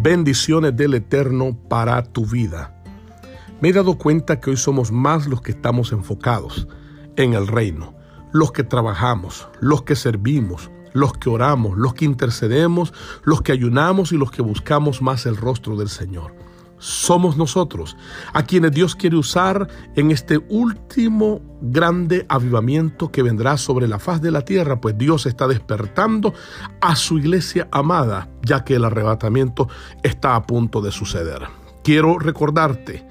bendiciones del Eterno para tu vida. Me he dado cuenta que hoy somos más los que estamos enfocados en el reino, los que trabajamos, los que servimos, los que oramos, los que intercedemos, los que ayunamos y los que buscamos más el rostro del Señor. Somos nosotros a quienes Dios quiere usar en este último grande avivamiento que vendrá sobre la faz de la tierra, pues Dios está despertando a su iglesia amada, ya que el arrebatamiento está a punto de suceder. Quiero recordarte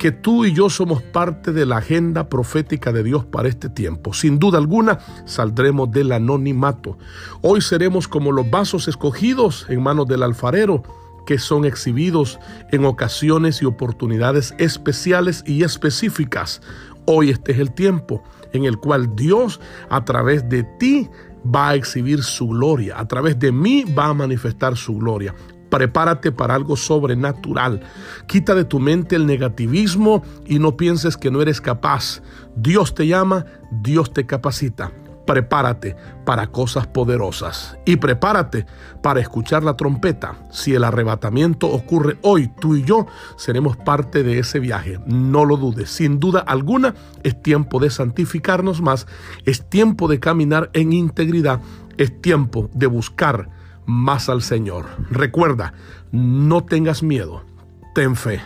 que tú y yo somos parte de la agenda profética de Dios para este tiempo. Sin duda alguna, saldremos del anonimato. Hoy seremos como los vasos escogidos en manos del alfarero que son exhibidos en ocasiones y oportunidades especiales y específicas. Hoy este es el tiempo en el cual Dios a través de ti va a exhibir su gloria, a través de mí va a manifestar su gloria. Prepárate para algo sobrenatural. Quita de tu mente el negativismo y no pienses que no eres capaz. Dios te llama, Dios te capacita. Prepárate para cosas poderosas y prepárate para escuchar la trompeta. Si el arrebatamiento ocurre hoy, tú y yo seremos parte de ese viaje. No lo dudes. Sin duda alguna, es tiempo de santificarnos más. Es tiempo de caminar en integridad. Es tiempo de buscar más al Señor. Recuerda, no tengas miedo, ten fe.